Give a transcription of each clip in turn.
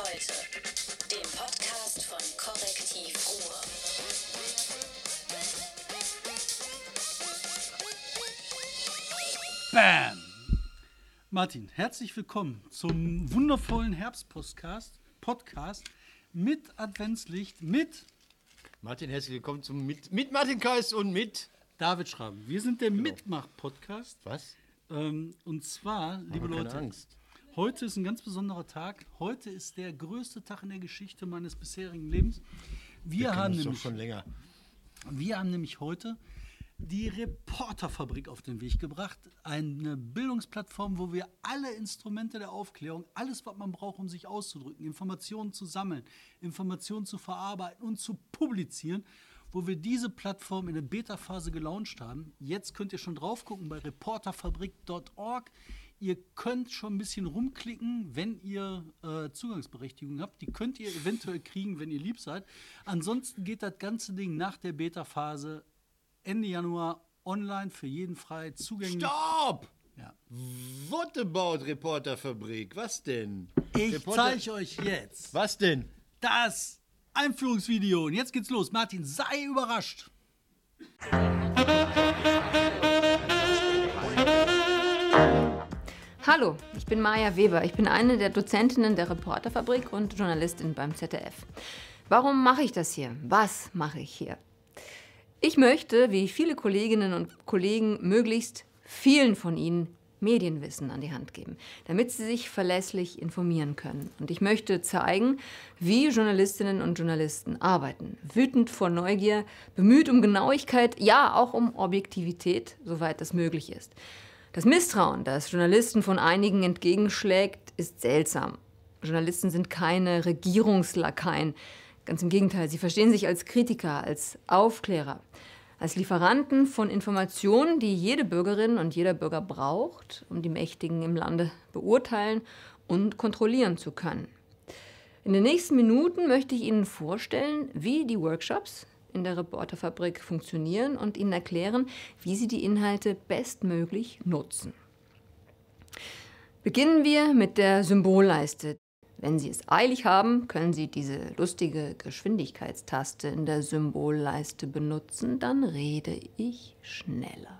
heute, dem Podcast von Korrektiv Ruhr. Bam! Martin, herzlich willkommen zum wundervollen Herbstpodcast Podcast mit Adventslicht mit Martin, herzlich willkommen zum mit, mit Martin Kais und mit. David Schraben. Wir sind der Mitmach-Podcast. Was? Ähm, und zwar, liebe Leute, Angst. Heute ist ein ganz besonderer Tag. Heute ist der größte Tag in der Geschichte meines bisherigen Lebens. Wir, kennen haben nämlich schon länger. Wir haben nämlich heute die Reporterfabrik auf den Weg gebracht. Eine Bildungsplattform, wo wir alle Instrumente der Aufklärung, alles, was man braucht, um sich auszudrücken, Informationen zu sammeln, Informationen zu verarbeiten und zu publizieren, wo wir diese Plattform in der Beta-Phase gelauncht haben. Jetzt könnt ihr schon drauf gucken bei reporterfabrik.org. Ihr könnt schon ein bisschen rumklicken, wenn ihr äh, Zugangsberechtigung habt. Die könnt ihr eventuell kriegen, wenn ihr lieb seid. Ansonsten geht das ganze Ding nach der Beta-Phase Ende Januar online für jeden frei zugänglich. Stopp! Ja. What about Reporterfabrik? Was denn? Ich Reporter- zeige euch jetzt Was denn? das Einführungsvideo. Und jetzt geht's los. Martin, sei überrascht. Hallo, ich bin Maja Weber. Ich bin eine der Dozentinnen der Reporterfabrik und Journalistin beim ZDF. Warum mache ich das hier? Was mache ich hier? Ich möchte, wie viele Kolleginnen und Kollegen, möglichst vielen von Ihnen Medienwissen an die Hand geben, damit sie sich verlässlich informieren können. Und ich möchte zeigen, wie Journalistinnen und Journalisten arbeiten. Wütend vor Neugier, bemüht um Genauigkeit, ja auch um Objektivität, soweit das möglich ist. Das Misstrauen, das Journalisten von einigen entgegenschlägt, ist seltsam. Journalisten sind keine Regierungslakaien. Ganz im Gegenteil, sie verstehen sich als Kritiker, als Aufklärer, als Lieferanten von Informationen, die jede Bürgerin und jeder Bürger braucht, um die Mächtigen im Lande beurteilen und kontrollieren zu können. In den nächsten Minuten möchte ich Ihnen vorstellen, wie die Workshops in der Reporterfabrik funktionieren und Ihnen erklären, wie Sie die Inhalte bestmöglich nutzen. Beginnen wir mit der Symbolleiste. Wenn Sie es eilig haben, können Sie diese lustige Geschwindigkeitstaste in der Symbolleiste benutzen, dann rede ich schneller.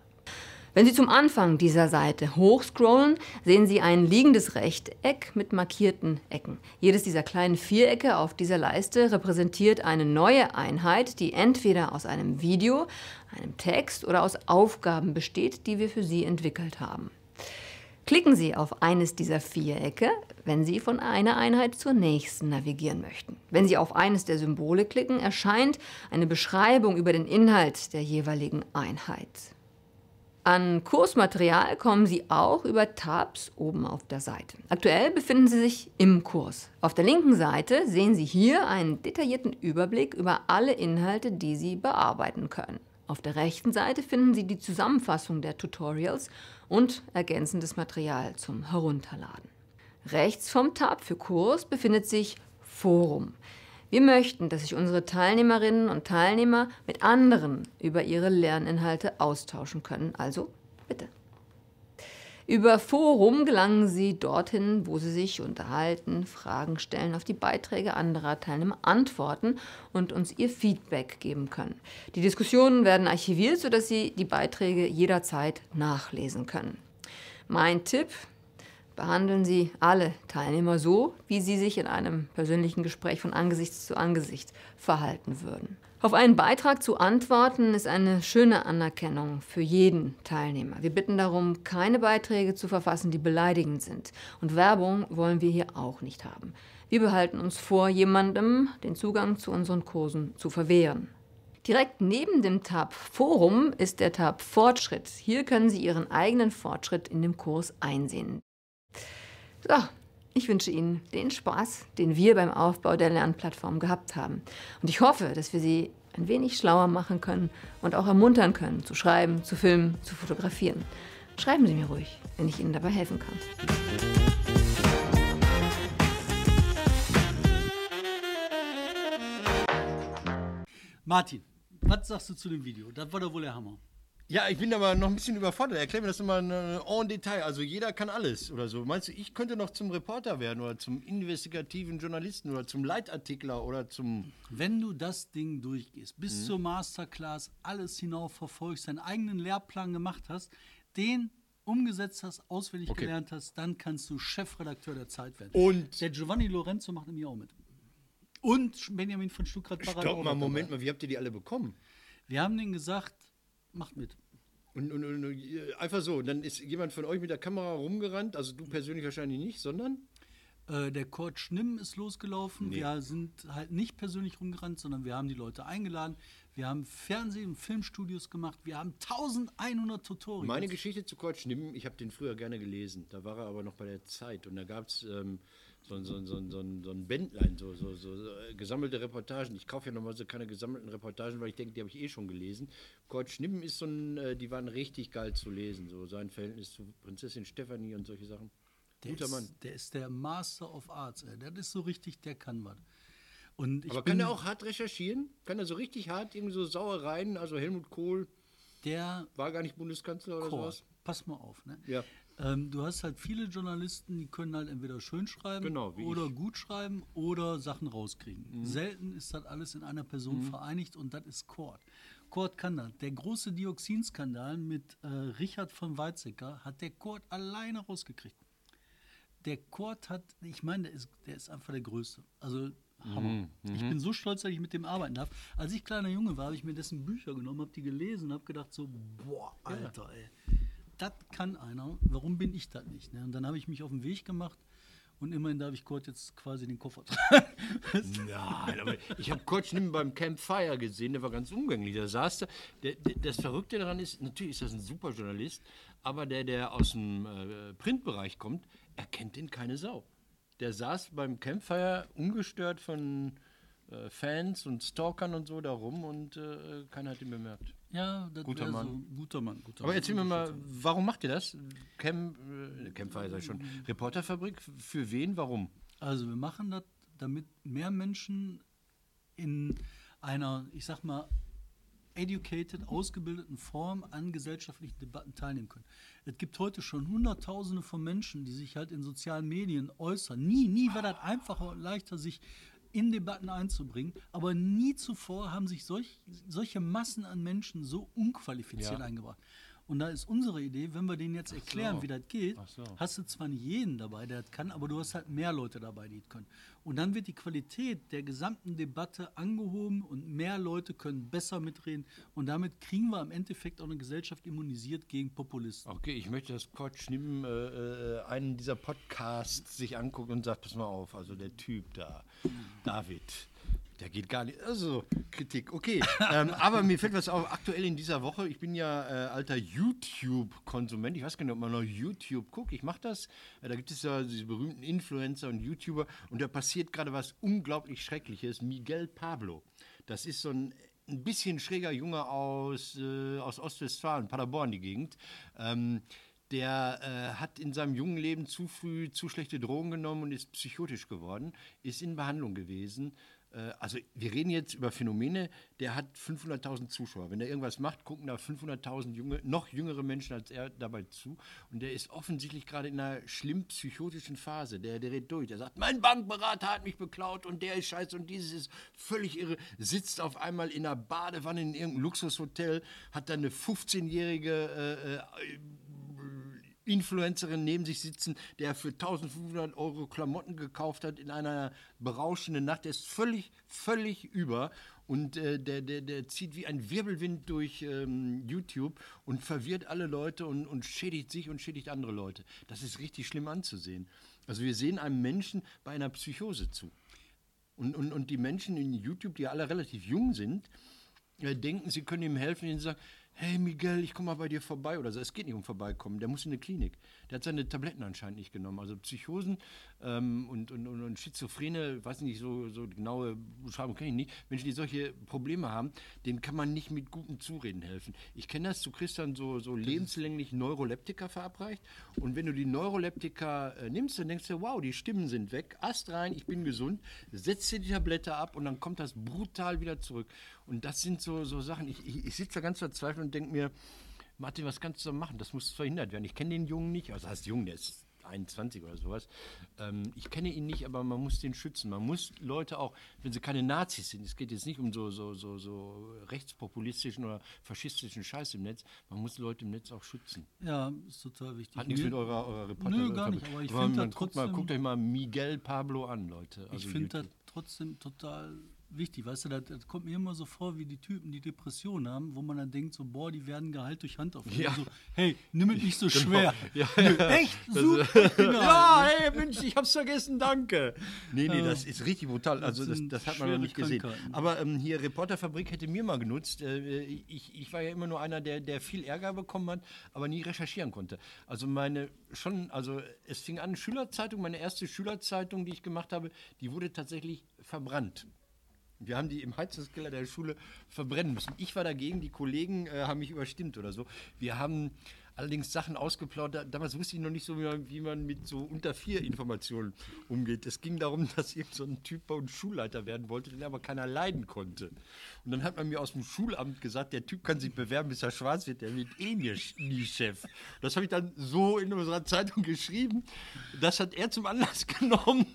Wenn Sie zum Anfang dieser Seite hochscrollen, sehen Sie ein liegendes Rechteck mit markierten Ecken. Jedes dieser kleinen Vierecke auf dieser Leiste repräsentiert eine neue Einheit, die entweder aus einem Video, einem Text oder aus Aufgaben besteht, die wir für Sie entwickelt haben. Klicken Sie auf eines dieser Vierecke, wenn Sie von einer Einheit zur nächsten navigieren möchten. Wenn Sie auf eines der Symbole klicken, erscheint eine Beschreibung über den Inhalt der jeweiligen Einheit. An Kursmaterial kommen Sie auch über Tabs oben auf der Seite. Aktuell befinden Sie sich im Kurs. Auf der linken Seite sehen Sie hier einen detaillierten Überblick über alle Inhalte, die Sie bearbeiten können. Auf der rechten Seite finden Sie die Zusammenfassung der Tutorials und ergänzendes Material zum Herunterladen. Rechts vom Tab für Kurs befindet sich Forum. Wir möchten, dass sich unsere Teilnehmerinnen und Teilnehmer mit anderen über ihre Lerninhalte austauschen können. Also bitte. Über Forum gelangen Sie dorthin, wo Sie sich unterhalten, Fragen stellen, auf die Beiträge anderer Teilnehmer antworten und uns Ihr Feedback geben können. Die Diskussionen werden archiviert, sodass Sie die Beiträge jederzeit nachlesen können. Mein Tipp, behandeln Sie alle Teilnehmer so, wie sie sich in einem persönlichen Gespräch von Angesicht zu Angesicht verhalten würden. Auf einen Beitrag zu antworten ist eine schöne Anerkennung für jeden Teilnehmer. Wir bitten darum, keine Beiträge zu verfassen, die beleidigend sind. Und Werbung wollen wir hier auch nicht haben. Wir behalten uns vor, jemandem den Zugang zu unseren Kursen zu verwehren. Direkt neben dem Tab Forum ist der Tab Fortschritt. Hier können Sie Ihren eigenen Fortschritt in dem Kurs einsehen. So, ich wünsche Ihnen den Spaß, den wir beim Aufbau der Lernplattform gehabt haben. Und ich hoffe, dass wir Sie ein wenig schlauer machen können und auch ermuntern können, zu schreiben, zu filmen, zu fotografieren. Schreiben Sie mir ruhig, wenn ich Ihnen dabei helfen kann. Martin, was sagst du zu dem Video? Das war doch wohl der Hammer. Ja, ich bin aber noch ein bisschen überfordert. Erklär mir das nochmal äh, en Detail. Also jeder kann alles oder so. Meinst du, ich könnte noch zum Reporter werden oder zum investigativen Journalisten oder zum Leitartikler oder zum... Wenn du das Ding durchgehst, Mhm. bis zur Masterclass alles hinauf verfolgst, deinen eigenen Lehrplan gemacht hast, den umgesetzt hast, auswendig Okay. gelernt hast, dann kannst du Chefredakteur der Zeit werden. Und- der Giovanni Lorenzo macht nämlich auch mit. Und Benjamin von Stuttgart-Barre. Stopp mal, Moment mal, wie habt ihr die alle bekommen? Wir haben denen gesagt, macht mit. Und, und, und äh, einfach so, dann ist jemand von euch mit der Kamera rumgerannt, also du persönlich wahrscheinlich nicht, sondern... Äh, der Kurt Schnimm ist losgelaufen. Wir sind halt nicht persönlich rumgerannt, sondern wir haben die Leute eingeladen. Wir haben Fernseh- und Filmstudios gemacht. Wir haben 1100 Tutorials. Meine Geschichte zu Kurt Schnimm, ich habe den früher gerne gelesen. Da war er aber noch bei der Zeit. Und da gab es ähm, so, so, so, so, so ein Bändlein, so, so, so äh, gesammelte Reportagen. Ich kaufe ja normalerweise keine gesammelten Reportagen, weil ich denke, die habe ich eh schon gelesen. Kurt Schnimm ist so ein, äh, die waren richtig geil zu lesen. So sein Verhältnis zu Prinzessin Stephanie und solche Sachen. Der Guter ist, Mann. Der ist der Master of Arts. Ey. Der ist so richtig, der kann was. Und ich Aber kann er auch hart recherchieren? Kann er so richtig hart irgendwie so Sauereien? Also Helmut Kohl der war gar nicht Bundeskanzler oder Chor. sowas? Pass mal auf. Ne? Ja. Ähm, du hast halt viele Journalisten, die können halt entweder schön schreiben Genau, oder ich. Mhm. gut schreiben oder Sachen rauskriegen. Selten ist das alles in einer Person vereinigt und das ist Kurt. Kurt kann das. Der große Dioxinskandal mit äh, Richard von Weizsäcker hat der Kurt alleine rausgekriegt. Der Kurt hat, ich meine, der ist, der ist einfach der Größte. Also Hammer. Ich bin so stolz, dass ich mit dem arbeiten darf. Als ich kleiner Junge war, habe ich mir dessen Bücher genommen, habe die gelesen und habe gedacht so, boah, Alter, ey, das kann einer. Warum bin ich das nicht? Ne? Und dann habe ich mich auf den Weg gemacht und immerhin darf ich Kurt jetzt quasi den Koffer tragen. Nein, aber ich habe Kurt Schnimm beim Campfire gesehen, der war ganz umgänglich. Da saß. Der, der, das Verrückte daran ist, natürlich ist das ein super Journalist, aber der, der aus dem äh, Printbereich kommt, erkennt den keine Sau. Der saß beim Campfire ungestört von äh, Fans und Stalkern und so da rum und äh, keiner hat ihn bemerkt. ja, das Guter Mann. So, guter Mann. Guter Aber Mann. erzähl mir mal, warum macht ihr das? Camp, äh, Campfire sei schon. Reporterfabrik, für wen, warum? Also wir machen das, damit mehr Menschen in einer, ich sag mal, educated, ausgebildeten Form an gesellschaftlichen Debatten teilnehmen können. Es gibt heute schon Hunderttausende von Menschen, die sich halt in sozialen Medien äußern. Nie, nie war das einfacher und leichter, sich in Debatten einzubringen, aber nie zuvor haben sich solch, solche Massen an Menschen so unqualifiziert Ja. eingebracht. Und da ist unsere Idee, wenn wir denen jetzt erklären, wie das geht, so. hast du zwar nicht jeden dabei, der das kann, aber du hast halt mehr Leute dabei, die das können. Und dann wird die Qualität der gesamten Debatte angehoben und mehr Leute können besser mitreden. Und damit kriegen wir im Endeffekt auch eine Gesellschaft immunisiert gegen Populisten. Okay, ich möchte, dass Kurt Schnimm äh, äh, einen dieser Podcasts sich anguckt und sagt, pass mal auf, also der Typ da, David, der geht gar nicht, also Kritik, okay. ähm, aber mir fällt was auf, aktuell in dieser Woche, ich bin ja äh, alter YouTube-Konsument, ich weiß gar nicht, ob man noch YouTube guckt, ich mache das, äh, da gibt es ja diese berühmten Influencer und YouTuber. Und da passiert gerade was unglaublich Schreckliches, Miguel Pablo, das ist so ein ein bisschen schräger Junge aus, äh, aus Ostwestfalen, Paderborn, die Gegend. Ähm, der äh, hat in seinem jungen Leben zu früh zu schlechte Drogen genommen und ist psychotisch geworden, ist in Behandlung gewesen. Äh, also wir reden jetzt über Phänomene, der hat 500.000 Zuschauer. Wenn er irgendwas macht, gucken da 500.000 junge, noch jüngere Menschen als er dabei zu. Und der ist offensichtlich gerade in einer schlimm psychotischen Phase. Der, der redet durch. Der sagt, mein Bankberater hat mich beklaut und der ist scheiße und dieses ist völlig irre. Sitzt auf einmal in einer Badewanne in irgendeinem Luxushotel, hat dann eine 15-jährige äh, äh, Influencerin neben sich sitzen, der für 1500 Euro Klamotten gekauft hat in einer berauschenden Nacht. Der ist völlig, völlig über und äh, der, der, der zieht wie ein Wirbelwind durch ähm, YouTube und verwirrt alle Leute und, und schädigt sich und schädigt andere Leute. Das ist richtig schlimm anzusehen. Also wir sehen einem Menschen bei einer Psychose zu. Und, und, und die Menschen in YouTube, die alle relativ jung sind, äh, denken, sie können ihm helfen, indem sagen, hey Miguel, ich komme mal bei dir vorbei oder so. Es geht nicht um vorbeikommen, der muss in eine Klinik. Der hat seine Tabletten anscheinend nicht genommen. Also Psychosen ähm, und, und, und, Schizophrene, weiß nicht, so, so genaue Beschreibung kenne ich nicht. Menschen, die solche Probleme haben, denen kann man nicht mit gutem Zureden helfen. Ich kenne das, du kriegst dann so, so lebenslänglich Neuroleptika verabreicht und wenn du die Neuroleptika äh, nimmst, dann denkst du, wow, die Stimmen sind weg, Ast rein, ich bin gesund, setzt dir die Tablette ab und dann kommt das brutal wieder zurück. Und das sind so, so Sachen, ich, ich, ich sitze da ganz verzweifelt und denke mir, Martin, was kannst du da machen? Das muss verhindert werden. Ich kenne den Jungen nicht, also heißt Jungen, der ist 21 oder sowas. Ähm, ich kenne ihn nicht, aber man muss den schützen. Man muss Leute auch, wenn sie keine Nazis sind, es geht jetzt nicht um so, so, so, so rechtspopulistischen oder faschistischen Scheiß im Netz, man muss Leute im Netz auch schützen. Ja, ist total wichtig. Hat nichts mit eurer, eurer Reporter Nö, gar nicht, aber ich Aber find dann da guckt, mal, trotzdem- guckt euch mal Miguel Pablo an, Leute. Ich Also finde das trotzdem total wichtig. Weißt du, das, das kommt mir immer so vor, wie die Typen, die Depressionen haben, wo man dann denkt, so, boah, die werden Gehalt durch Hand aufnehmen. Ja. So, hey, nimm es nicht so Genau. schwer. Ja. Nö, echt super. genial. Ja, hey, Mensch, ich hab's vergessen, danke. Nee, nee, das ist richtig brutal. Also, das, das hat man noch nicht gesehen. Aber ähm, hier, Reporterfabrik hätte mir mal genutzt. Äh, ich, ich war ja immer nur einer, der, der viel Ärger bekommen hat, aber nie recherchieren konnte. Also, meine schon, also, es fing an, Schülerzeitung, meine erste Schülerzeitung, die ich gemacht habe, die wurde tatsächlich verbrannt. Wir haben die im Heizungskeller der Schule verbrennen müssen. Ich war dagegen, die Kollegen äh, haben mich überstimmt oder so. Wir haben allerdings Sachen ausgeplaudert. Damals wusste ich noch nicht so, wie man, wie man mit so unter vier Informationen umgeht. Es ging darum, dass irgend so ein Typ bei uns Schulleiter werden wollte, den aber keiner leiden konnte. Und dann hat man mir aus dem Schulamt gesagt, der Typ kann sich bewerben, bis er schwarz wird, der wird eh nie, Chef. Das habe ich dann so in unserer Zeitung geschrieben. Das hat er zum Anlass genommen,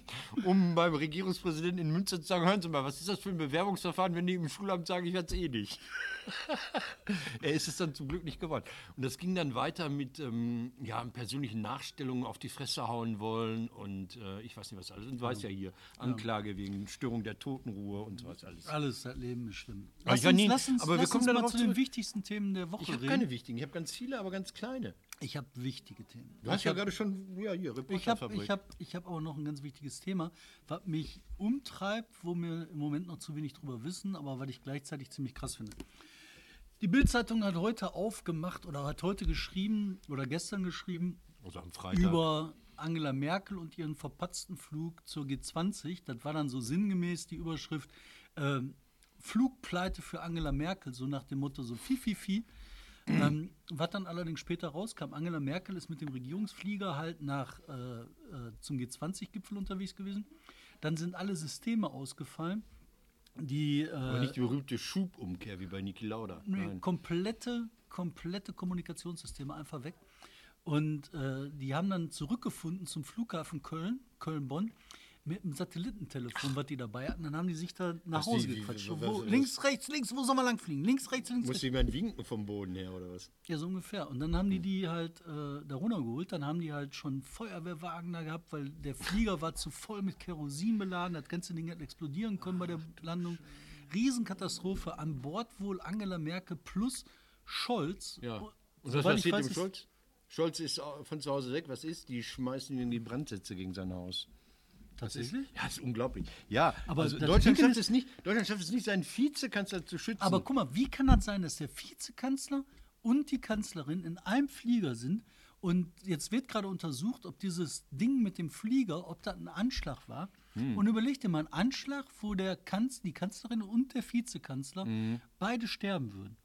um beim Regierungspräsidenten in Münster zu sagen, hören Sie mal, was ist das für ein Bewerbungsverfahren, wenn die im Schulamt sagen, ich werde es eh nicht. er ist es dann zum Glück nicht geworden. Und das ging dann weiter mit ähm, ja, persönlichen Nachstellungen auf die Fresse hauen wollen und äh, ich weiß nicht was alles. Und du weißt ja hier, Anklage wegen Störung der Totenruhe und sowas alles. Alles, das Leben ist schlimm. Aber Lass ich war uns, nie- lass uns, aber wir lass kommen uns dann mal zu den wichtigsten Themen der Woche Ich habe keine wichtigen, ich habe ganz viele, aber ganz kleine. Ich habe wichtige Themen. Du hast ich ja hab- gerade schon, ja, hier, Ich habe ich hab, ich hab auch noch ein ganz wichtiges Thema, was mich umtreibt, wo wir im Moment noch zu wenig drüber wissen, aber was ich gleichzeitig ziemlich krass finde. Die Bild-Zeitung hat heute aufgemacht oder hat heute geschrieben oder gestern geschrieben also über Angela Merkel und ihren verpatzten Flug zur G20. Das war dann so sinngemäß die Überschrift ähm, Flugpleite für Angela Merkel, so nach dem Motto so fi, fi, fi. Ähm, was dann allerdings später rauskam, Angela Merkel ist mit dem Regierungsflieger halt nach äh, äh, zum G20-Gipfel unterwegs gewesen. Dann sind alle Systeme ausgefallen, die aber äh, nicht die berühmte Schubumkehr wie bei Niki Lauda. Nee, komplette, komplette Kommunikationssysteme einfach weg. Und äh, die haben dann zurückgefunden zum Flughafen Köln, Köln-Bonn, mit einem Satellitentelefon, was die dabei hatten. Dann haben die sich da nach Ach, die- Hause die- gequatscht. was- Wo, was- links, rechts, links, wo soll man lang fliegen? Links, rechts, links, Muss jemand winken vom Boden her oder was? Ja, so ungefähr. Und dann haben die die halt äh, da runtergeholt. Dann haben die halt schon Feuerwehrwagen da gehabt, weil der Flieger war zu voll mit Kerosin beladen. Das ganze Ding hat explodieren können bei der Landung. Riesenkatastrophe. An Bord wohl Angela Merkel plus Scholz. Ja. Und was passiert weiß, dem Scholz? Scholz ist von zu Hause weg. Was ist? Die schmeißen ihn in die Brandsätze gegen sein Haus. Tatsächlich? Ja, das ist unglaublich. Ja, Aber also das Deutschland schafft, es nicht, Deutschland schafft es nicht, seinen Vizekanzler zu schützen. Aber guck mal, wie kann das sein, dass der Vizekanzler und die Kanzlerin in einem Flieger sind? Und jetzt wird gerade untersucht, ob dieses Ding mit dem Flieger, ob das ein Anschlag war. Hm. Und überleg dir mal, ein Anschlag, wo der Kanz, die Kanzlerin und der Vizekanzler Hm. beide sterben würden.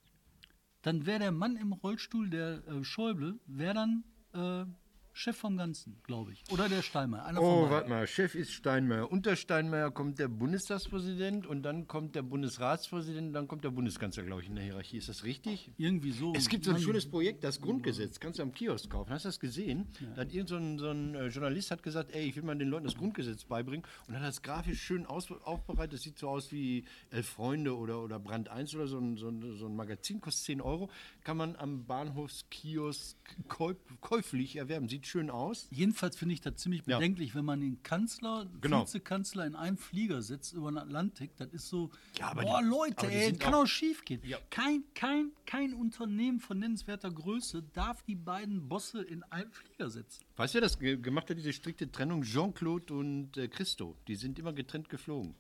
Dann wäre der Mann im Rollstuhl, der äh, Schäuble, wäre dann äh, Chef vom Ganzen, glaube ich. Oder der Steinmeier. Einer von Oh, warte mal, Chef ist Steinmeier. Unter Steinmeier kommt der Bundestagspräsident und dann kommt der Bundesratspräsident und dann kommt der Bundeskanzler, glaube ich, in der Hierarchie. Ist das richtig? Irgendwie so. Es gibt so ein Mann, schönes Projekt, das Grundgesetz. Kannst du am Kiosk kaufen. Hast du das gesehen? Da hat irgend so ein, so ein äh, Journalist hat gesagt, ey, ich will mal den Leuten das Grundgesetz beibringen und hat das grafisch schön aus, aufbereitet. Das sieht so aus wie Elf Freunde oder, oder Brand 1 oder so ein, so, ein, so ein Magazin, kostet 10 Euro. Kann man am Bahnhofskiosk käuf, käuflich erwerben. Sieht schön aus. Jedenfalls finde ich das ziemlich Ja. bedenklich, wenn man den Kanzler, Genau. Vizekanzler in einem Flieger setzt über den Atlantik. Das ist so, Ja, aber boah, die- Leute, ey, sind kann auch- auch schief gehen. Ja. Kein, kein, kein Unternehmen von nennenswerter Größe darf die beiden Bosse in einen Flieger setzen. Weißt du, wer das ge gemacht hat, diese strikte Trennung? Jean-Claude und äh, Christo. Die sind immer getrennt geflogen.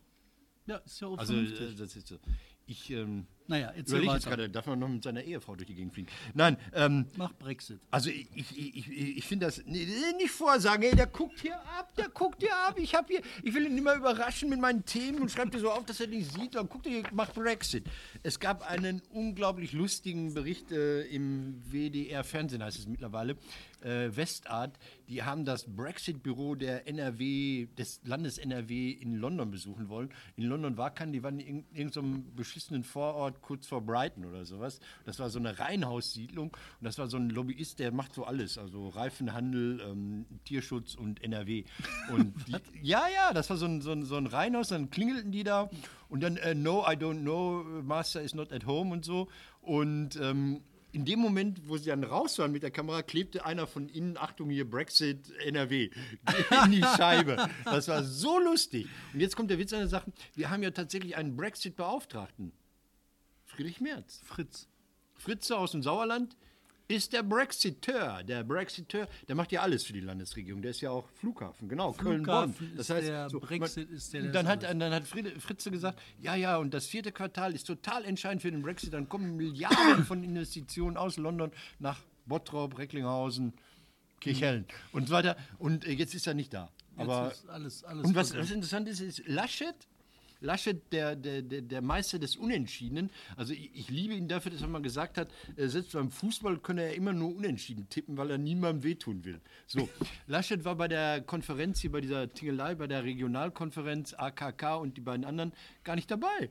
Ja, ist ja auch Also, vernünftig. äh, das ist so. Ich ähm, Naja, erzähl überlege jetzt gerade, darf man noch mit seiner Ehefrau durch die Gegend fliegen? Nein, ähm, Mach Brexit. also ich, ich, ich, ich, ich finde das nee, nicht vorsagen, ey, der guckt hier ab, der guckt hier ab. Ich, hab hier, ich will ihn immer überraschen mit meinen Themen und schreibt dir so auf, dass er nicht sieht. Dann guckt er hier, macht Brexit. Es gab einen unglaublich lustigen Bericht äh, im WDR-Fernsehen, heißt es mittlerweile, äh, Westart. Die haben das Brexit-Büro der NRW, des Landes NRW in London besuchen wollen. In London war kein, die waren in irgendeinem beschissenen Vorort kurz vor Brighton oder sowas. Das war so eine Reihenhaussiedlung und das war so ein Lobbyist, der macht so alles, also Reifenhandel, ähm, Tierschutz und NRW. Und die, ja, ja, das war so ein, so, ein, so ein Reihenhaus, dann klingelten die da und dann äh, No, I don't know, Master is not at home und so. Und ähm, in dem Moment, wo sie dann raus waren mit der Kamera, klebte einer von innen, Achtung hier, Brexit NRW, in die Scheibe. Das war so lustig. Und jetzt kommt der Witz an der Sache, wir haben ja tatsächlich einen Brexit-Beauftragten. Friedrich Merz. Fritz. Fritze aus dem Sauerland ist der Brexiteur. Der Brexiteur, der macht ja alles für die Landesregierung. Der ist ja auch Flughafen, genau, Köln-Bonn. Das heißt, der, so, Brexit man, ist der, der Dann hat, dann hat Fritze gesagt, ja, ja, und das vierte Quartal ist total entscheidend für den Brexit. Dann kommen Milliarden von Investitionen aus London nach Bottrop, Recklinghausen, Kirchhellen und so weiter. Und äh, jetzt ist er nicht da. Aber alles, alles und was, was interessant ist, ist Laschet. Laschet, der, der, der, Meister des Unentschiedenen. Also ich, ich liebe ihn dafür, dass er mal gesagt hat, äh, selbst beim Fußball könne er immer nur unentschieden tippen, weil er niemandem wehtun will. So, Laschet war bei der Konferenz hier, bei dieser Tingelei, bei der Regionalkonferenz AKK und die beiden anderen gar nicht dabei.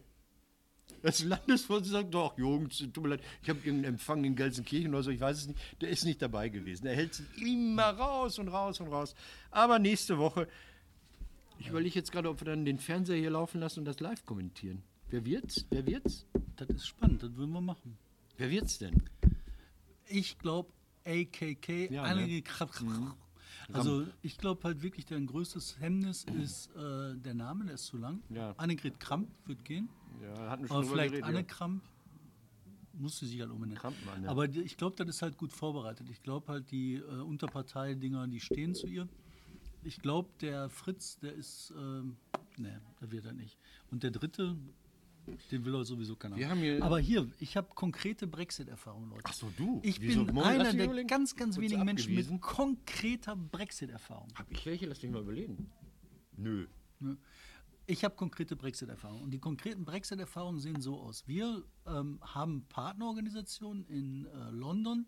Das Landesvorsitzende sagt, doch, Jungs, tut mir leid, ich habe irgendeinen Empfang in Gelsenkirchen oder so, ich weiß es nicht. Der ist nicht dabei gewesen. Er hält sich immer raus und raus und raus. Aber nächste Woche, ich überlege jetzt gerade, ob wir dann den Fernseher hier laufen lassen und das live kommentieren. Wer wird's? Wer wird's? Das ist spannend, das würden wir machen. Wer wird's denn? Ich glaube, AKK, Ja, ne? Kra- Also ich glaube halt wirklich, dein größtes Hemmnis ist äh, der Name, der ist zu lang. Ja. Annegret Kramp wird gehen. Ja, hatten wir Aber drüber vielleicht geredet, Anne ja. Kramp musste sich halt umbenennen. Krampmann, ja. Aber ich glaube, das ist halt gut vorbereitet. Ich glaube halt, die äh, Unterparteidinger, die stehen zu ihr. Ich glaube, der Fritz, der ist, ähm, ne, der wird er nicht. Und der dritte, den will er sowieso keiner. Wir haben hier- Aber hier, ich habe konkrete Brexit-Erfahrung, Leute. Ach so, du? Ich Wieso? bin einer der überlegen. ganz, ganz Kurz wenigen Menschen mit konkreter Brexit-Erfahrung. Hab ich welche? Lass mich mal überlegen. Nö. Ne? Ich habe konkrete Brexit-Erfahrungen. Und die konkreten Brexit-Erfahrungen sehen so aus. Wir ähm, haben Partnerorganisationen in äh, London.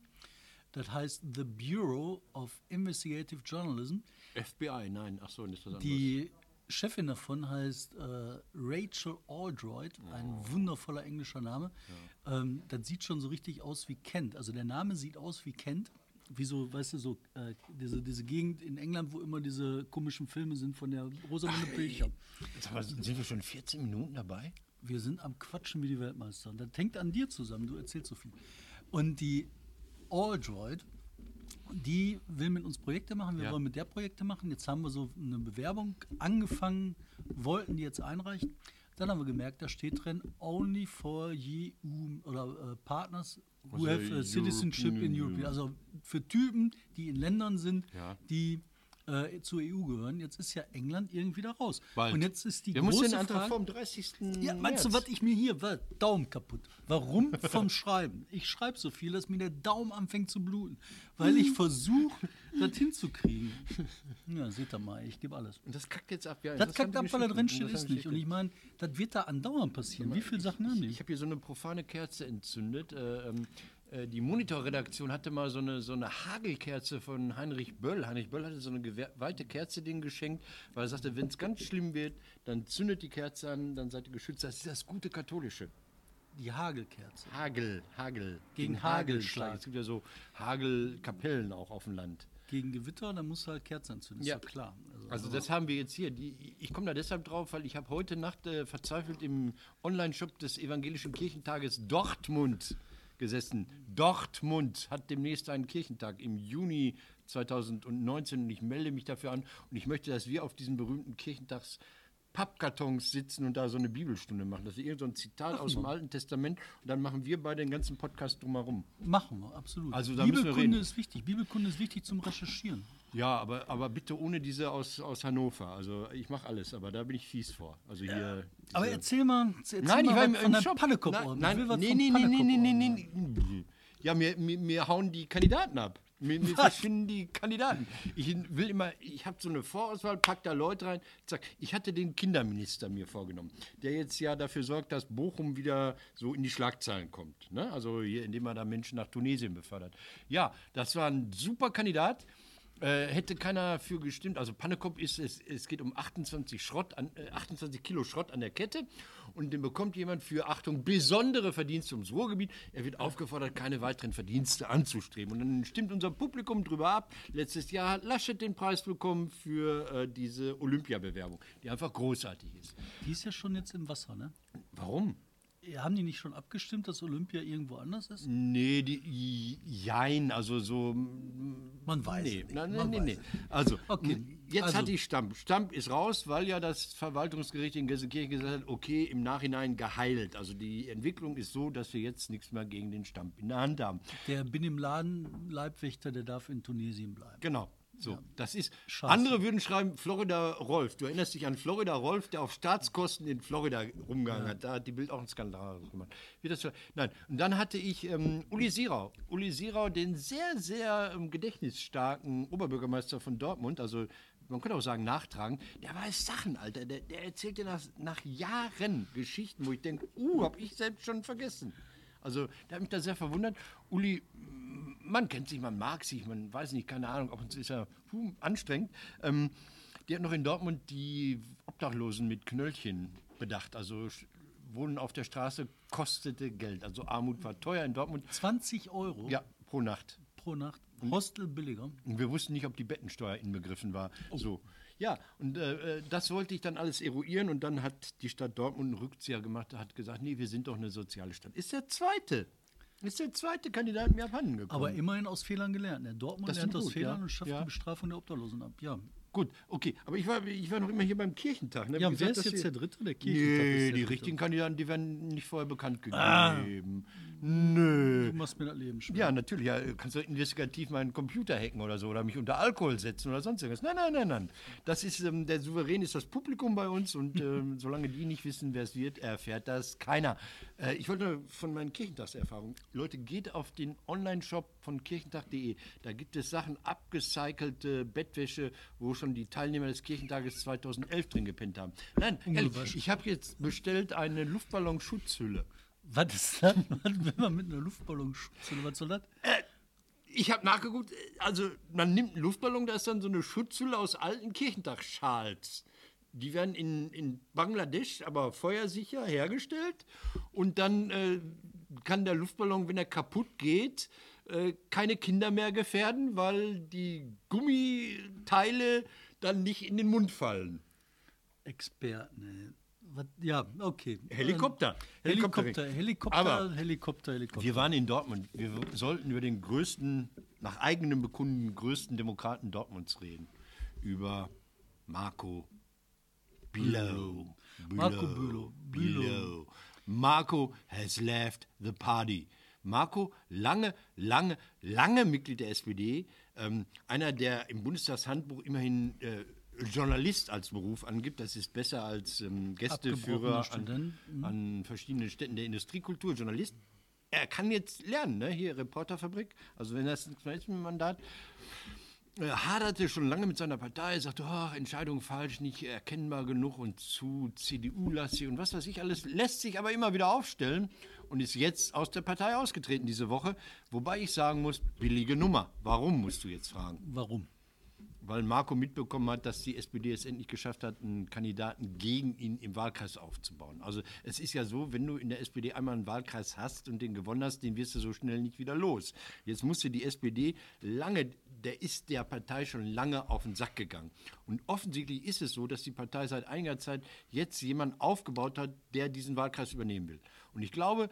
Das heißt The Bureau of Investigative Journalism. FBI, nein. Ach so, nicht was anderes. Die Chefin davon heißt äh, Rachel Aldroyd, ein wundervoller englischer Name. Ähm, das sieht schon so richtig aus wie Kent. Also der Name sieht aus wie Kent. Wie so, weißt du, so äh, diese, diese Gegend in England, wo immer diese komischen Filme sind von der Rosamunde Pilcher. Sind wir schon 14 Minuten dabei? Wir sind am Quatschen wie die Weltmeister. Und das hängt an dir zusammen, du erzählst so viel. Und die Aldroid, die will mit uns Projekte machen, wir Ja. wollen mit der Projekte machen. Jetzt haben wir so eine Bewerbung angefangen, wollten die jetzt einreichen. Dann haben wir gemerkt, da steht drin, only for EU oder äh, Partners who Also have a citizenship in European Europe. Also für Typen, die in Ländern sind, Ja. die äh, zur EU gehören. Jetzt ist ja England irgendwie da raus. Bald. Und jetzt ist die Der muss große den Antrag Frage, vom 30. ja, meinst du, März. was ich mir hier, was? Daumen kaputt. Warum vom Schreiben? Ich schreibe so viel, dass mir der Daumen anfängt zu bluten, weil ich versuche, das hinzukriegen. Ja, seht ihr mal, ich gebe alles. Und das kackt jetzt ab. Ja, Das kackt ab, weil da drin steht, ist nicht. Und ich meine, das wird da andauernd passieren. Wie viele Sachen haben Ich die? habe hier so eine profane Kerze entzündet. Äh, ähm, äh, die Monitorredaktion hatte mal so eine, so eine Hagelkerze von Heinrich Böll. Heinrich Böll hatte so eine geweihte Kerze denen geschenkt, weil er sagte, wenn es ganz schlimm wird, dann zündet die Kerze an, dann seid ihr geschützt. Das ist das gute Katholische. Die Hagelkerze. Hagel, Hagel. Gegen Hagelschlag. Es gibt ja so Hagelkapellen auch auf dem Land. Gegen Gewitter, da musst du halt Kerzen anzünden, ist Ja. ja klar. Also das haben wir jetzt hier. Die, ich komme da deshalb drauf, weil ich habe heute Nacht äh, verzweifelt im Online-Shop des Evangelischen Kirchentages Dortmund gesessen. Dortmund hat demnächst einen Kirchentag im Juni 2019 und ich melde mich dafür an und ich möchte, dass wir auf diesen berühmten Kirchentags Pappkartons sitzen und da so eine Bibelstunde machen. Das ist irgend so ein Zitat aus dem Alten Testament und dann machen wir beide den ganzen Podcast drumherum. Machen wir, absolut. Also da Bibelkunde ist wichtig. Bibelkunde ist wichtig zum Recherchieren. Ja, aber, aber bitte ohne diese aus, aus Hannover. Also ich mache alles, aber da bin ich fies vor. Also hier. Aber erzähl mal, erzähl Nein, ich mal war was im, von im der Shop. Pannekopf. Nein, Ich nein, will was nee, nee, nee, nee, nee, nee, nee, Pannekopf nee. Ja, mir, mir, mir hauen die Kandidaten ab. Mir, mir verschwinden die Kandidaten. Ich will immer, ich habe so eine Vorauswahl, pack da Leute rein. Zack. Ich hatte den Kinderminister mir vorgenommen, der jetzt ja dafür sorgt, dass Bochum wieder so in die Schlagzeilen kommt. Ne? Also hier, indem er da Menschen nach Tunesien befördert. Ja, das war ein super Kandidat. Äh, hätte keiner für gestimmt. Also Pannekop ist, es, es geht um 28, Schrott an, äh, 28 Kilo Schrott an der Kette und den bekommt jemand für, Achtung, besondere Verdienste ums Ruhrgebiet. Er wird aufgefordert, keine weiteren Verdienste anzustreben. Und dann stimmt unser Publikum drüber ab. Letztes Jahr hat Laschet den Preis bekommen für äh, diese Olympiabewerbung, die einfach großartig ist. Die ist ja schon jetzt im Wasser, ne? Warum? Haben die nicht schon abgestimmt, dass Olympia irgendwo anders ist? Nee, die Jein, also so. Man weiß nee, nicht, Nein, man nee, nee. Also, Okay, jetzt also- hat die Stamp. Stamp ist raus, weil ja das Verwaltungsgericht in Gelsenkirchen gesagt hat, okay, im Nachhinein geheilt. Also die Entwicklung ist so, dass wir jetzt nichts mehr gegen den Stamp in der Hand haben. Der bin im Laden Leibwächter, der darf in Tunesien bleiben. Genau. So, das ist. Scheiße. Andere würden schreiben, Florida Rolf. Du erinnerst dich an Florida Rolf, der auf Staatskosten in Florida rumgegangen hat. Da hat die Bild auch einen Skandal gemacht. Wie das so, nein, und dann hatte ich ähm, Uli Sirau. Uli Sirau, den sehr, sehr ähm, gedächtnisstarken Oberbürgermeister von Dortmund, also man könnte auch sagen nachtragen, der weiß Sachen, Alter. Der, der erzählt dir nach, nach Jahren Geschichten, wo ich denke, uh, hab ich selbst schon vergessen. Also, der hat mich da sehr verwundert. Uli, man kennt sich, man mag sich, man weiß nicht, keine Ahnung, und zu ist er puh, anstrengend. Ähm, die hat noch in Dortmund die Obdachlosen mit Knöllchen bedacht. Also Wohnen auf der Straße kostete Geld. Also Armut war teuer in Dortmund. 20 Euro Ja, pro Nacht. pro Nacht. Hostel billiger. Und wir wussten nicht, ob die Bettensteuer inbegriffen war. So. Ja, und äh, äh, das wollte ich dann alles eruieren und dann hat die Stadt Dortmund einen Rückzieher gemacht, hat gesagt, nee, wir sind doch eine soziale Stadt. Ist der zweite. Ist der zweite Kandidat mir abhanden gekommen. Aber immerhin aus Fehlern gelernt. Ne? Dortmund Das lernt aus gut, Fehlern ja. und schafft Ja. die Bestrafung der Obdachlosen ab. Ja, Gut, okay. Aber ich war, ich war noch immer hier beim Kirchentag. Ne? ja Wie wer gesagt, ist jetzt der Dritte? Der Kirchentag Nee, die richtigen Kandidaten, die werden nicht vorher bekannt gegeben. Ah. Nö. Du machst mir das Leben schwer. Ja, natürlich. Ja, kannst du investigativ meinen Computer hacken oder so oder mich unter Alkohol setzen oder sonst irgendwas. Nein, nein, nein, nein. Das ist, ähm, der Souverän ist das Publikum bei uns und ähm, solange die nicht wissen, wer es wird, erfährt das keiner. Äh, ich wollte von meinen Kirchentagserfahrungen. Leute, geht auf den Online-Shop von kirchentag.de. Da gibt es Sachen, abgecycelte Bettwäsche, wo schon die Teilnehmer des Kirchentages 2011 drin gepennt haben. Nein, ehrlich, ich habe jetzt bestellt eine Luftballonschutzhülle. Was ist das? Wenn man mit einer Luftballon schützt oder was soll das? Ich habe nachgeguckt, also man nimmt einen Luftballon, da ist dann so eine Schutzhülle aus alten Kirchentagsschals. Die werden in, in Bangladesch aber feuersicher hergestellt und dann äh, kann der Luftballon, wenn er kaputt geht, äh, keine Kinder mehr gefährden, weil die Gummiteile dann nicht in den Mund fallen. Experten. ja, okay. Helikopter. Helikopter, Helikopter, Aber- Helikopter, Helikopter. Wir waren in Dortmund. Wir sollten über den größten, nach eigenem Bekunden, größten Demokraten Dortmunds reden. Über Marco Bülow. Marco Bülow. Bülow. Marco has left the party. Marco, lange, lange, lange Mitglied der SPD. Ähm, einer, der im Bundestagshandbuch immerhin äh, Journalist als Beruf angibt. Das ist besser als ähm, Gästeführer an, Student. an verschiedenen Städten der Industriekultur, Journalist. Er kann jetzt lernen, ne? hier Reporterfabrik. Also wenn das ist dem Mandat, äh, haderte schon lange mit seiner Partei, sagte, oh, Entscheidung falsch, nicht erkennbar genug und zu CDU-lastig und was weiß ich alles, lässt sich aber immer wieder aufstellen und ist jetzt aus der Partei ausgetreten diese Woche. Wobei ich sagen muss, billige Nummer. Warum, musst du jetzt fragen? Warum? Weil Marco mitbekommen hat, dass die SPD es endlich geschafft hat, einen Kandidaten gegen ihn im Wahlkreis aufzubauen. Also es ist ja so, wenn du in der SPD einmal einen Wahlkreis hast und den gewonnen hast, den wirst du so schnell nicht wieder los. Jetzt musste die SPD lange, der ist der Partei schon lange auf den Sack gegangen. Und offensichtlich ist es so, dass die Partei seit einiger Zeit jetzt jemanden aufgebaut hat, der diesen Wahlkreis übernehmen will. Und ich glaube,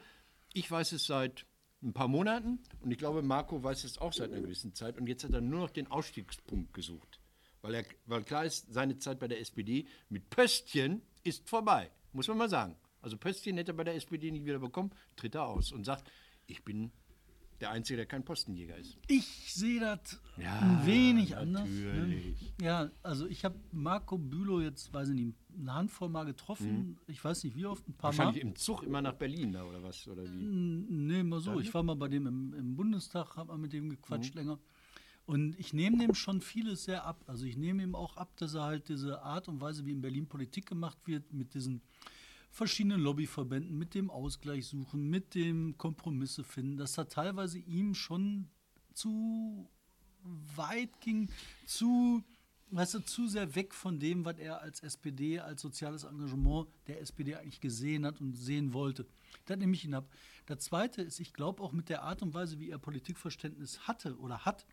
ich weiß es seit ein paar Monaten und ich glaube, Marco weiß es auch seit einer gewissen Zeit und jetzt hat er nur noch den Ausstiegspunkt gesucht. Weil, er, weil klar ist, seine Zeit bei der SPD mit Pöstchen ist vorbei, muss man mal sagen. Also Pöstchen hätte er bei der SPD nicht wieder bekommen, tritt er aus und sagt, ich bin der Einzige, der kein Postenjäger ist. Ich sehe das Ja, ein wenig anders. natürlich. Ne? Ja, also ich habe Marco Bülow jetzt, weiß ich nicht, eine Handvoll Mal getroffen. Ich weiß nicht wie oft, ein paar Mal. Mhm. Wahrscheinlich im Zug immer nach Berlin da oder was? Oder wie? Nee, mal so. Ich war mal bei dem im, im Bundestag, habe mal mit dem gequatscht länger. Und ich nehme dem schon vieles sehr ab. Also ich nehme ihm auch ab, dass er halt diese Art und Weise, wie in Berlin Politik gemacht wird, mit diesen verschiedenen Lobbyverbänden, mit dem Ausgleich suchen, mit dem Kompromisse finden, dass er teilweise ihm schon zu weit ging, zu, weißt du, zu sehr weg von dem, was er als SPD, als soziales Engagement der SPD eigentlich gesehen hat und sehen wollte. Das nehme ich ihn ab. Das Zweite ist, ich glaube auch mit der Art und Weise, wie er Politikverständnis hatte oder hat,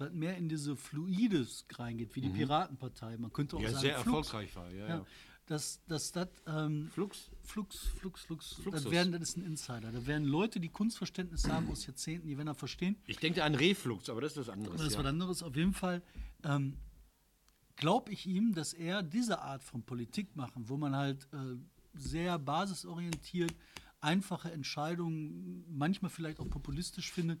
das mehr in diese Fluides reingeht, wie die Piratenpartei. Man könnte auch Mhm. Ja, sagen, sehr Flux. erfolgreich war, ja, ja. Dass, dass das ähm, Flux? Flux, Flux, Flux. Fluxus. Das, werden, das ist ein Insider. Da werden Leute, die Kunstverständnis haben aus Jahrzehnten, die werden das verstehen. Ich denke an Reflux, aber das ist was anderes. Das ist ja. was anderes. Auf jeden Fall ähm, glaube ich ihm, dass er diese Art von Politik machen, wo man halt äh, sehr basisorientiert, einfache Entscheidungen, manchmal vielleicht auch populistisch findet.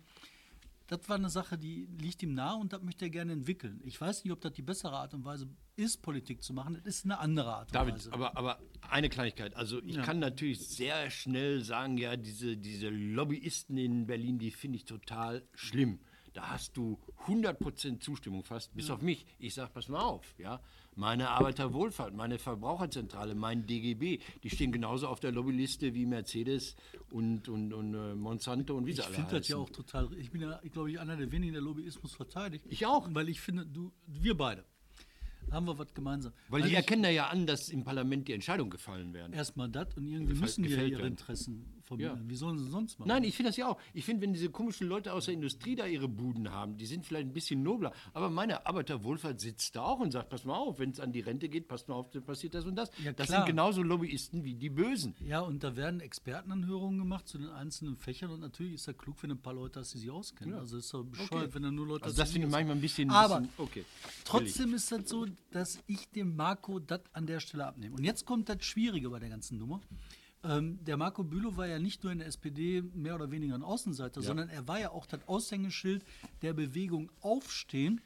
Das war eine Sache, die liegt ihm nahe und das möchte er gerne entwickeln. Ich weiß nicht, ob das die bessere Art und Weise ist, Politik zu machen. Das ist eine andere Art und David, Weise. aber, aber eine Kleinigkeit. Also ich Ja. kann natürlich sehr schnell sagen, ja, diese, diese Lobbyisten in Berlin, die finde ich total schlimm. Da hast du 100% Zustimmung fast, bis auf mich. Ich sage, pass mal auf, ja. Meine Arbeiterwohlfahrt, meine Verbraucherzentrale, mein DGB, die stehen genauso auf der Lobbyliste wie Mercedes und, und, und äh, Monsanto und wie sie ich alle finde das ja auch total. Ich bin ja, ich glaube, ich einer der wenigen, der Lobbyismus verteidigt. Ich auch. Weil ich finde, du, wir beide haben wir was gemeinsam. Weil die ich- erkennen ja an, dass im Parlament die Entscheidungen gefallen werden. Erstmal das und irgendwie Gefällt- müssen die ja ihre werden. Interessen verbinden. Ja. Wie sollen sie sonst machen? Nein, ich finde das ja auch. Ich finde, wenn diese komischen Leute aus der Industrie da ihre Buden haben, die sind vielleicht ein bisschen nobler. Aber meine Arbeiterwohlfahrt sitzt da auch und sagt, pass mal auf, wenn es an die Rente geht, pass mal auf, dann passiert das und das. Ja, das sind genauso Lobbyisten wie die Bösen. Ja, und da werden Expertenanhörungen gemacht zu den einzelnen Fächern und natürlich ist ja klug, wenn ein paar Leute hast, die sich auskennen. Also ist doch bescheuert, Okay. wenn da nur Leute Also das finde ich manchmal ein bisschen... Aber bisschen okay. Trotzdem ist das so, dass ich dem Marco das an der Stelle abnehme. Und jetzt kommt das Schwierige bei der ganzen Nummer. Ähm, der Marco Bülow war ja nicht nur in der SPD mehr oder weniger ein Außenseiter, sondern er war ja auch das Aushängeschild der Bewegung Aufstehen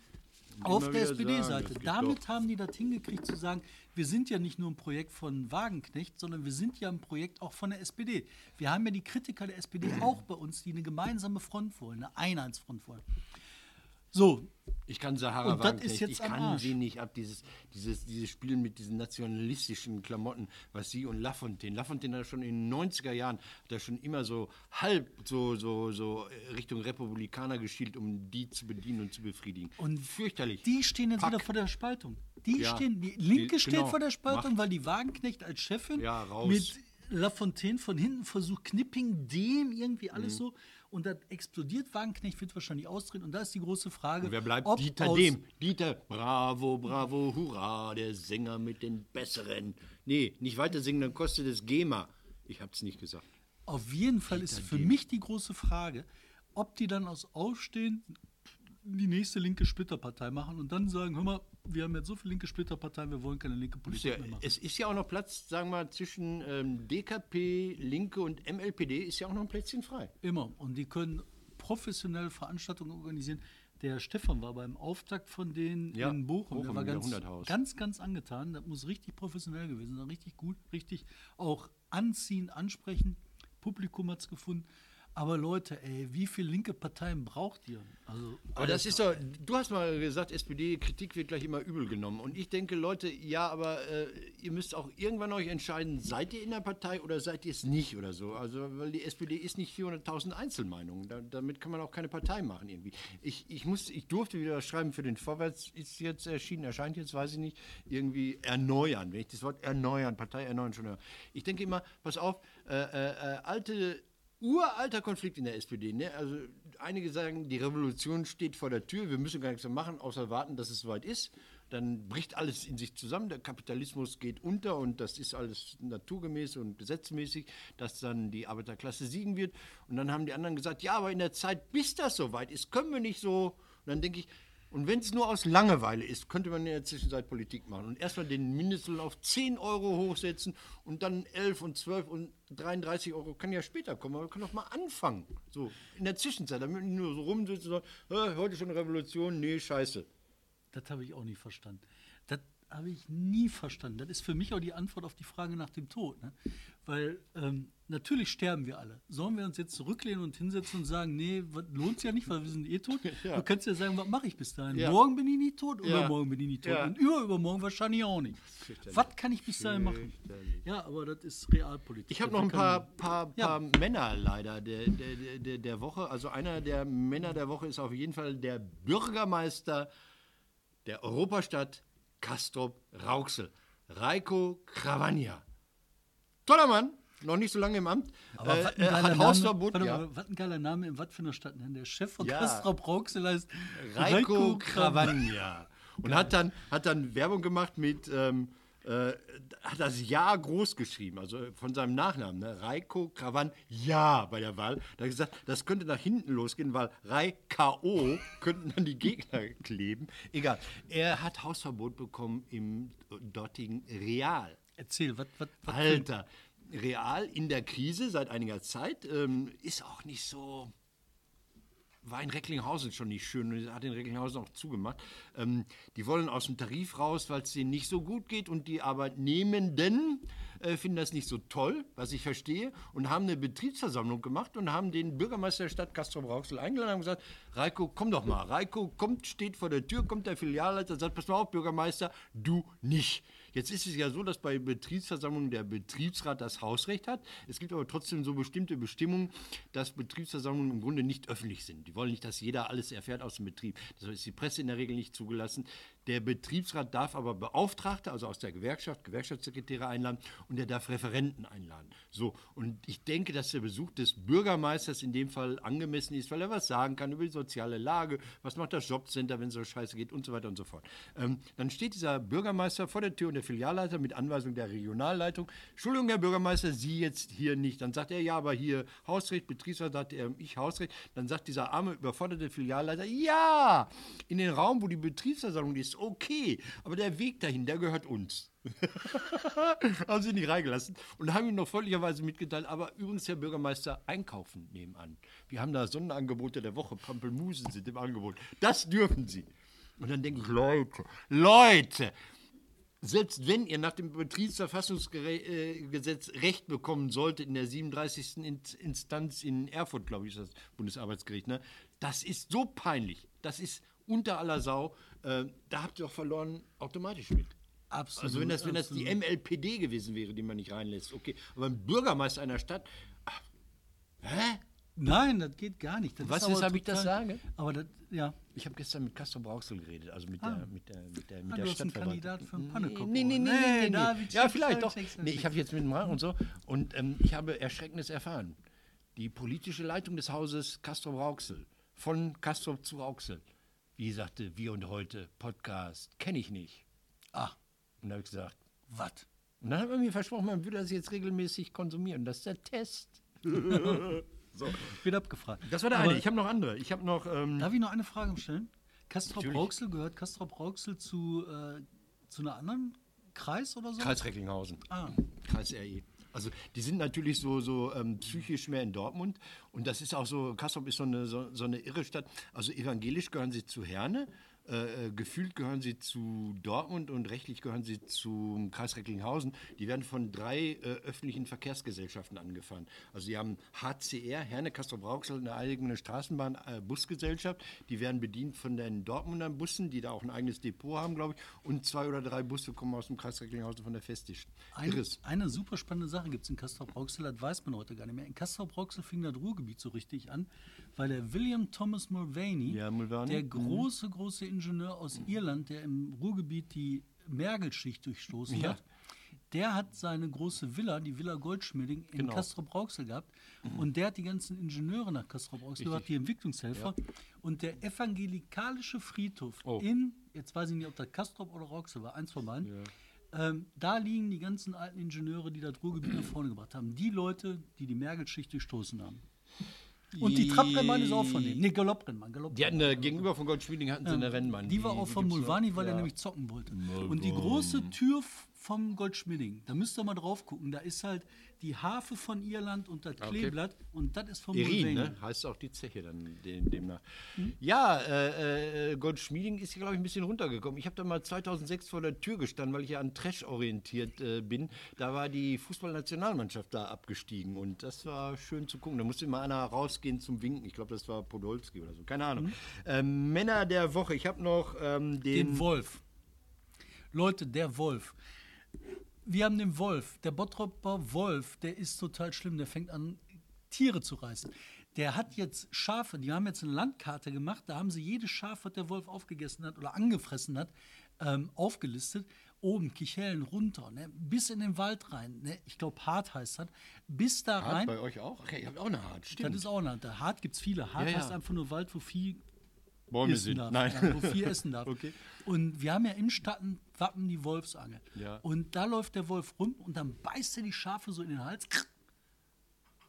auf der SPD-Seite. Damit doch. haben die das hingekriegt zu sagen, wir sind ja nicht nur ein Projekt von Wagenknecht, sondern wir sind ja ein Projekt auch von der SPD. Wir haben ja die Kritiker der SPD auch bei uns, die eine gemeinsame Front wollen, eine Einheitsfront wollen. So, Ich kann Sahara Wagenknecht, ich kann sie nicht ab, dieses, dieses, dieses Spielen mit diesen nationalistischen Klamotten, was sie und Lafontaine. Lafontaine hat schon in den 90er Jahren, hat er schon immer so halb so, so, so äh, Richtung Republikaner geschielt, um die zu bedienen und zu befriedigen. Und fürchterlich. Die stehen jetzt Fuck. wieder vor der Spaltung. Die Ja. stehen, die Linke Die- steht genau. vor der Spaltung, Macht. weil die Wagenknecht als Chefin Ja, mit Lafontaine von hinten versucht, Knipping, dem irgendwie Mhm. alles so. Und das explodiert. Wagenknecht wird wahrscheinlich austreten. Und da ist die große Frage. Und wer bleibt? ob Dieter Dem. Dieter, bravo, bravo, hurra, der Sänger mit den Besseren. Nee, nicht weiter singen, dann kostet es GEMA. Ich hab's nicht gesagt. Auf jeden Fall ist für mich die große Frage, ob die dann aus Aufstehen die nächste linke Splitterpartei machen und dann sagen, hör mal, wir haben jetzt so viele linke Splitterparteien, wir wollen keine linke Politik ja, mehr machen. es ist ja auch noch Platz, sagen wir mal, zwischen ähm, DKP, Linke und MLPD ist ja auch noch ein Plätzchen frei. Immer. Und die können professionell Veranstaltungen organisieren. Der Stefan war beim Auftakt von denen Ja, in Bochum. Bochum, Der war ganz, ganz, ganz angetan. Das muss richtig professionell gewesen sein. Richtig gut, richtig auch anziehen, ansprechen. Publikum hat es gefunden. Aber Leute, ey, wie viele linke Parteien braucht ihr? Also, Aber das ist doch, du hast mal gesagt, SPD-Kritik wird gleich immer übel genommen. Und ich denke, Leute, ja, aber äh, ihr müsst auch irgendwann euch entscheiden, seid ihr in der Partei oder seid ihr es nicht oder so. Also, weil die SPD ist nicht 400.000 Einzelmeinungen. Da, damit kann man auch keine Partei machen irgendwie. Ich, ich, muss, ich durfte wieder schreiben für den Vorwärts, ist jetzt erschienen, erscheint jetzt, weiß ich nicht, irgendwie erneuern. Wenn ich das Wort erneuern, Partei erneuern schon höre. Ich denke immer, pass auf, äh, äh, äh, alte uralter Konflikt in der SPD. Ne? Also einige sagen, die Revolution steht vor der Tür, wir müssen gar nichts mehr machen, außer warten, dass es soweit ist. Dann bricht alles in sich zusammen, der Kapitalismus geht unter und das ist alles naturgemäß und gesetzmäßig, dass dann die Arbeiterklasse siegen wird. Und dann haben die anderen gesagt, ja, aber in der Zeit, bis das soweit ist, können wir nicht so. Und dann denke ich, und wenn es nur aus Langeweile ist, könnte man in der Zwischenzeit Politik machen und erstmal den Mindestlohn auf 10 Euro hochsetzen und dann 11 und 12 und 33 Euro kann ja später kommen, aber wir können doch mal anfangen. So, in der Zwischenzeit, damit nicht nur so rumsitzen und sagen, "Äh, heute schon Revolution, nee, scheiße. Das habe ich auch nicht verstanden. Das habe ich nie verstanden. Das ist für mich auch die Antwort auf die Frage nach dem Tod. Ne? Weil ähm, natürlich sterben wir alle. Sollen wir uns jetzt zurücklehnen und hinsetzen und sagen, nee, was- lohnt's ja nicht, weil wir sind eh tot? Ja. Du kannst ja sagen, was mache ich bis dahin? Ja. Morgen bin ich nie tot, übermorgen bin ich nie tot und überübermorgen wahrscheinlich auch nicht. Was kann ich bis dahin machen? Ja, aber das ist Realpolitik. Ich habe noch ein paar, paar, paar Männer leider der, der, der- der, Woche. Also einer der Männer der Woche ist auf jeden Fall der Bürgermeister der Europastadt Castrop Rauxel, Reiko Krawanja. Toller Mann, noch nicht so lange im Amt. Aber äh, er geiler hat Name, Hausverbot. warte Ja. was ein geiler Name in was für einer Stadt. denn? Der Chef von Ja. Castrop Rauxel heißt Reiko. Krawanja. Und hat dann, hat dann Werbung gemacht mit, ähm, äh, hat das Ja groß geschrieben, also von seinem Nachnamen, ne? Reiko Kravan Ja bei der Wahl. Da hat er gesagt, das könnte nach hinten losgehen, weil Reiko könnten dann die Gegner kleben. Egal. Er hat Hausverbot bekommen im dortigen Real. Erzähl, was Alter, Real in der Krise seit einiger Zeit ähm, ist auch nicht so. War in Recklinghausen schon nicht schön und hat in Recklinghausen auch zugemacht. Ähm, die wollen aus dem Tarif raus, weil es denen nicht so gut geht und die Arbeitnehmenden äh, finden das nicht so toll, was ich verstehe, und haben eine Betriebsversammlung gemacht und haben den Bürgermeister der Stadt Castrop-Rauxel eingeladen und gesagt: Reiko, komm doch mal. Reiko kommt, steht vor der Tür, kommt der Filialleiter, sagt: Pass mal auf, Bürgermeister, du nicht. Jetzt ist es ja so, dass bei Betriebsversammlungen der Betriebsrat das Hausrecht hat. Es gibt aber trotzdem so bestimmte Bestimmungen, dass Betriebsversammlungen im Grunde nicht öffentlich sind. Die wollen nicht, dass jeder alles erfährt aus dem Betrieb. Das ist die Presse in der Regel nicht zugelassen. Der Betriebsrat darf aber Beauftragte, also aus der Gewerkschaft, Gewerkschaftssekretäre einladen und er darf Referenten einladen. So, und ich denke, dass der Besuch des Bürgermeisters in dem Fall angemessen ist, weil er was sagen kann über die soziale Lage, was macht das Jobcenter, wenn es so scheiße geht und so weiter und so fort. Ähm, dann steht dieser Bürgermeister vor der Tür und der Filialleiter mit Anweisung der Regionalleitung, Entschuldigung, Herr Bürgermeister, Sie jetzt hier nicht. Dann sagt er, ja, aber hier Hausrecht, Betriebsrat, sagt er, ich Hausrecht. Dann sagt dieser arme, überforderte Filialleiter, ja, in den Raum, wo die Betriebsversammlung ist, okay, aber der Weg dahin, der gehört uns. haben sie nicht reingelassen und haben ihm noch freundlicherweise mitgeteilt, aber übrigens, Herr Bürgermeister, einkaufen nebenan. Wir haben da Sonderangebote der Woche, Pampelmusen sind im Angebot. Das dürfen Sie. Und dann denke ich, Leute, Leute, selbst wenn ihr nach dem Betriebsverfassungsgesetz Recht bekommen solltet in der 37. In- Instanz in Erfurt, glaube ich, ist das Bundesarbeitsgericht, ne? das ist so peinlich, das ist unter aller Sau, äh, da habt ihr doch verloren automatisch mit. Absolut. Also wenn das, wenn das die. MLPD gewesen wäre, die man nicht reinlässt, okay. Aber ein Bürgermeister einer Stadt, ach, hä? Nein, das geht gar nicht. Das Was ist, hab ich das sage? Aber das, ja. Ich habe gestern mit Castro Brauxel geredet, also mit der, mit der, mit der, mit Ah, der du hast einen. Kandidat für einen Pannekuchen. Nee, nee, nee, Nee, nee, nee, nee. Ja, vielleicht doch. Nee, ich habe jetzt mit dem Rat und so. Und ähm, ich habe Erschreckendes erfahren. Die politische Leitung des Hauses Castro Rauxel, von Castro zu Rauxel, wie sagte, wir und heute, Podcast, kenne ich nicht. Ah, Und da habe ich gesagt, was? und dann hat man mir versprochen, man würde das jetzt regelmäßig konsumieren. Das ist der Test. Wird abgefragt. Das war der Aber eine. Ich habe noch andere. Ich habe noch. Ähm, Darf ich noch eine Frage stellen? Natürlich. Rauxel, gehört Castrop Rauxel zu, äh, zu einer anderen Kreis oder so? Kreis Recklinghausen. Ah. Kreis RE. Also die sind natürlich so, so ähm, psychisch mehr in Dortmund. Und das ist auch so, Kassel ist so eine, so, so eine irre Stadt. Also evangelisch gehören sie zu Herne, äh, äh, gefühlt gehören sie zu Dortmund und rechtlich gehören sie zum Kreis Recklinghausen. Die werden von drei äh, öffentlichen Verkehrsgesellschaften angefahren. Also die haben HCR, Herne Castro Brauxel, eine eigene Straßenbahn-Busgesellschaft. die werden bedient von den Dortmunder Bussen, die da auch ein eigenes Depot haben, glaube ich. Und zwei oder drei Busse kommen aus dem Kreis Recklinghausen von der Festischen. Ein, eine super spannende Sache gibt es in Castrop-Rauxel, das weiß man heute gar nicht mehr. In Castrop-Rauxel fing das Ruhrgebiet so richtig an, weil der William Thomas Mulvaney, Ja, Mulvaney, der mhm. große, große Ingenieur aus Irland, der im Ruhrgebiet die Mergelschicht durchstoßen Ja. hat, der hat seine große Villa, die Villa Goldschmieding, in Genau. Castrop-Rauxel gehabt. Und der hat die ganzen Ingenieure nach Castrop-Rauxel gebracht, die Entwicklungshelfer. Und der evangelikalische Friedhof Oh. in, jetzt weiß ich nicht, ob das Castrop oder Rauxel war, eins von beiden, ähm, da liegen die ganzen alten Ingenieure, die das Ruhrgebiet nach vorne gebracht haben. Die Leute, die die Mergelschicht durchstoßen haben. Und die Trapprennbahn ist auch von denen. Nee, Galopprennbahn. Galopprennbahn. Die hatten äh, gegenüber von Goldschmieding hatten sie eine Rennbahn. Die war auch von. Mulvani, weil er nämlich zocken wollte. Und die große Tür vom Goldschmieding. Da müsst ihr mal drauf gucken. Da ist halt die Harfe von Irland und das Kleeblatt und das ist vom Mulvaney. ne? heißt auch die Zeche dann dem, demnach. Ja, äh, äh, Goldschmieding ist hier, glaube ich, ein bisschen runtergekommen. Ich habe da mal 2006 vor der Tür gestanden, weil ich ja an Trash orientiert äh, bin. Da war die Fußballnationalmannschaft da abgestiegen und das war schön zu gucken. Da musste immer einer rausgehen zum Winken. Ich glaube, das war Podolski oder so, keine Ahnung. Ähm, Männer der Woche, ich habe noch ähm, den, Den Wolf. Leute, der Wolf. Wir haben den Wolf. Der Bottropper Wolf, der ist total schlimm. Der fängt an, Tiere zu reißen. Der hat jetzt Schafe, die haben jetzt eine Landkarte gemacht, da haben sie jedes Schaf, was der Wolf aufgegessen hat oder angefressen hat, ähm, aufgelistet. Oben, Kichellen runter, ne, bis in den Wald rein. Ne, ich glaube, Hart heißt das. Bis da Hart rein. bei euch auch? Okay, ihr habt auch eine Hart, stimmt. Das ist auch ein Land. Der Hart gibt es viele. Hart Ja, ja. heißt einfach nur Wald, wo viel Bäume sind. darf. Nein. Ja, wo viel essen darf. Okay. Und wir haben ja im Statten Wappen die Wolfsangel. Ja. Und da läuft der Wolf rum und dann beißt er die Schafe so in den Hals,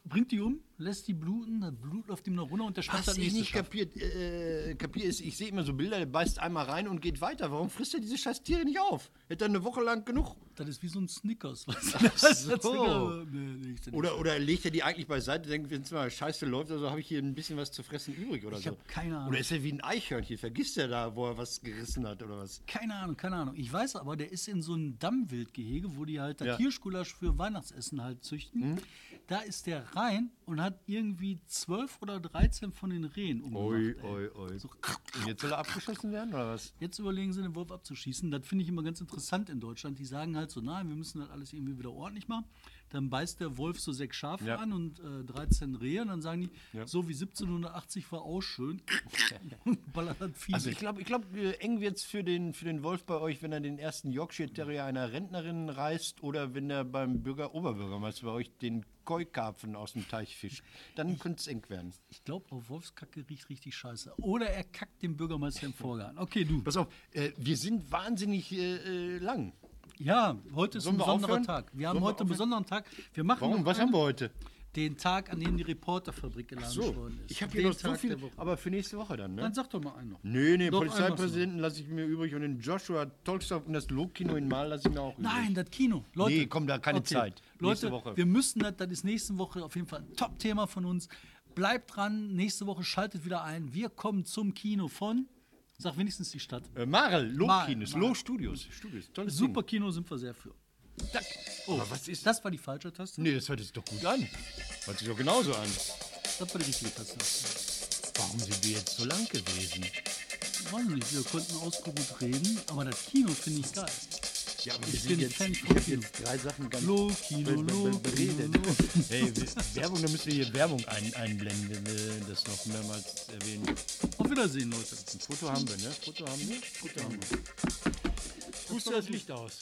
bringt die um, lässt die bluten, das Blut läuft ihm noch runter und der schmeckt Was das ich nächste nicht Schaf. kapiert, äh, kapier ist, ich sehe immer so Bilder, der beißt einmal rein und geht weiter. Warum frisst er diese scheiß Tiere nicht auf? Hätte er eine Woche lang genug? Das ist wie so ein Snickers. du? Das so. Snickers. Nee. Oder, oder legt er die eigentlich beiseite, denkt, wenn es mal scheiße läuft, also habe ich hier ein bisschen was zu fressen übrig oder Ich so. hab keine Ahnung. Oder ist er wie ein Eichhörnchen? Vergisst er da, wo er was gerissen hat oder was? Keine Ahnung, keine Ahnung. Ich weiß aber, der ist in so einem Dammwildgehege, wo die halt das Ja. Hirschgulasch für Weihnachtsessen halt züchten. Da ist der rein und hat irgendwie 12 oder 13 von den Rehen umgebracht. ey. oi, oi. So, Und jetzt soll er abgeschossen werden oder was? Jetzt überlegen sie, den Wolf abzuschießen. Das finde ich immer ganz interessant in Deutschland. Die sagen halt so, nein, wir müssen das alles irgendwie wieder ordentlich machen. Dann beißt der Wolf so sechs Schafe Ja. an und äh, 13 Rehe. Und dann sagen die, Ja. so wie 1780 war auch schön. und ballert das Vieh Also weg. ich glaube, ich glaub, äh, eng wird es für den, für den Wolf bei euch, wenn er den ersten Yorkshire Terrier einer Rentnerin reißt oder wenn er beim Bürger Oberbürgermeister bei euch den Koi-Karpfen aus dem Teich fischt. Dann könnte es eng werden. Ich glaube, auf Wolfskacke riecht richtig scheiße. Oder er kackt dem Bürgermeister im Vorgarten. Okay, du. Pass auf, äh, wir sind wahnsinnig äh, äh, lang. Ja, heute ist Sollen ein wir besonderer? Tag. Wir haben Sollen wir heute einen aufhören? besonderen Tag. Wir machen Warum? Was einen- haben wir heute? Den Tag, an dem die Reporterfabrik geladen So, worden ist. ich habe hier noch so Tag viel, der Woche. aber für nächste Woche dann, ne? Dann sag doch mal einen noch. Nee, nee, Doch, Polizeipräsidenten lasse ich mir übrig und den Joshua Tolstoy und das Lob-Kino in Mal lasse ich mir auch übrig. Nein, das Kino. Leute. Nee, komm, da keine Zeit. Nächste Leute, Woche. wir müssen das, das ist nächste Woche auf jeden Fall ein Top-Thema von uns. Bleibt dran, nächste Woche schaltet wieder ein. Wir kommen zum Kino von, sag wenigstens die Stadt. Äh, Marel, Lob-Kinos, Marel. Lob-Studios. Studios, tolles Super Kino sind wir sehr für. Ding. Oh, aber was ist Das war die falsche Taste. Nee, das hört sich doch gut an. Hört sich doch genauso an. Das war die richtige Taste. Warum sind wir jetzt so lang gewesen? Weiß nicht, wir konnten ausgeruht reden, aber das Kino finde ich geil. Ja, aber Ich bin jetzt, Fan von Kino. jetzt drei Sachen ganz Lo, Kino, Lo, beredet. Hey, Werbung, da müssen wir hier Werbung ein, einblenden, wenn wir das noch mehrmals erwähnen. Auf Wiedersehen, Leute. Ein Foto haben wir, ne? Foto haben wir? Foto haben wir. Puste das Licht aus.